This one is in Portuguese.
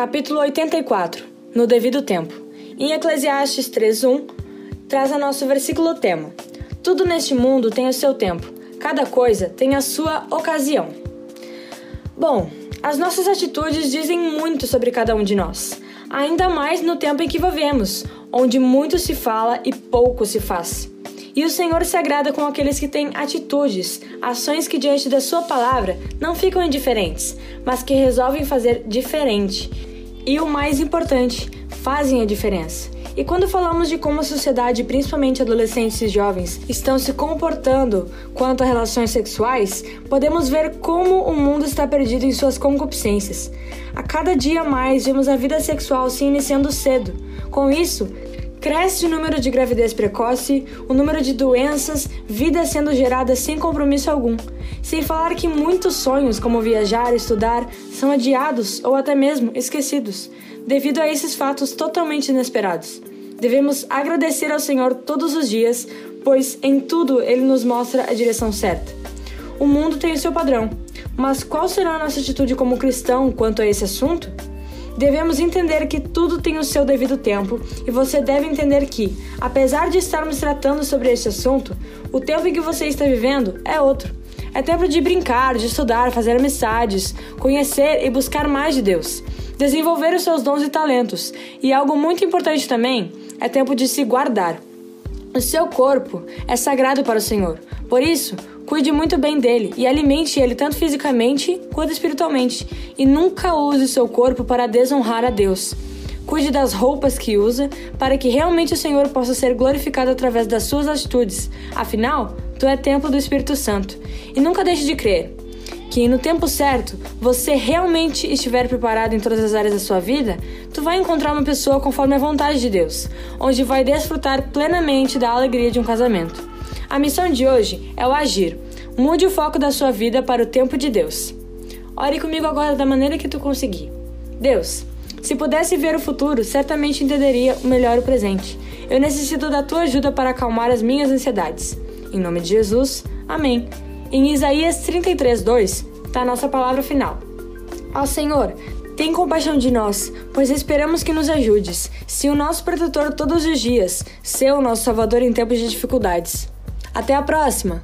Capítulo 84 No devido tempo. Em Eclesiastes 3:1 traz a nosso versículo tema: Tudo neste mundo tem o seu tempo, cada coisa tem a sua ocasião. Bom, as nossas atitudes dizem muito sobre cada um de nós, ainda mais no tempo em que vivemos, onde muito se fala e pouco se faz. E o Senhor se agrada com aqueles que têm atitudes, ações que diante da Sua palavra não ficam indiferentes, mas que resolvem fazer diferente. E o mais importante, fazem a diferença. E quando falamos de como a sociedade, principalmente adolescentes e jovens, estão se comportando quanto a relações sexuais, podemos ver como o mundo está perdido em suas concupiscências. A cada dia mais vemos a vida sexual se iniciando cedo. Com isso, Cresce o número de gravidez precoce, o número de doenças, vidas sendo geradas sem compromisso algum. Sem falar que muitos sonhos, como viajar, estudar, são adiados ou até mesmo esquecidos, devido a esses fatos totalmente inesperados. Devemos agradecer ao Senhor todos os dias, pois em tudo Ele nos mostra a direção certa. O mundo tem o seu padrão, mas qual será a nossa atitude como cristão quanto a esse assunto? Devemos entender que tudo tem o seu devido tempo e você deve entender que, apesar de estarmos tratando sobre esse assunto, o tempo em que você está vivendo é outro. É tempo de brincar, de estudar, fazer amizades, conhecer e buscar mais de Deus, desenvolver os seus dons e talentos. E algo muito importante também é tempo de se guardar. O seu corpo é sagrado para o Senhor. Por isso, Cuide muito bem dele e alimente ele tanto fisicamente quanto espiritualmente, e nunca use seu corpo para desonrar a Deus. Cuide das roupas que usa, para que realmente o Senhor possa ser glorificado através das suas atitudes. Afinal, tu é templo do Espírito Santo. E nunca deixe de crer que no tempo certo, você realmente estiver preparado em todas as áreas da sua vida, tu vai encontrar uma pessoa conforme a vontade de Deus, onde vai desfrutar plenamente da alegria de um casamento. A missão de hoje é o agir. Mude o foco da sua vida para o tempo de Deus. Ore comigo agora da maneira que tu conseguir. Deus, se pudesse ver o futuro, certamente entenderia melhor o presente. Eu necessito da tua ajuda para acalmar as minhas ansiedades. Em nome de Jesus, amém. Em Isaías 33, 2, está a nossa palavra final. Ó Senhor, tem compaixão de nós, pois esperamos que nos ajudes. Se o nosso protetor todos os dias, ser o nosso salvador em tempos de dificuldades. Até a próxima!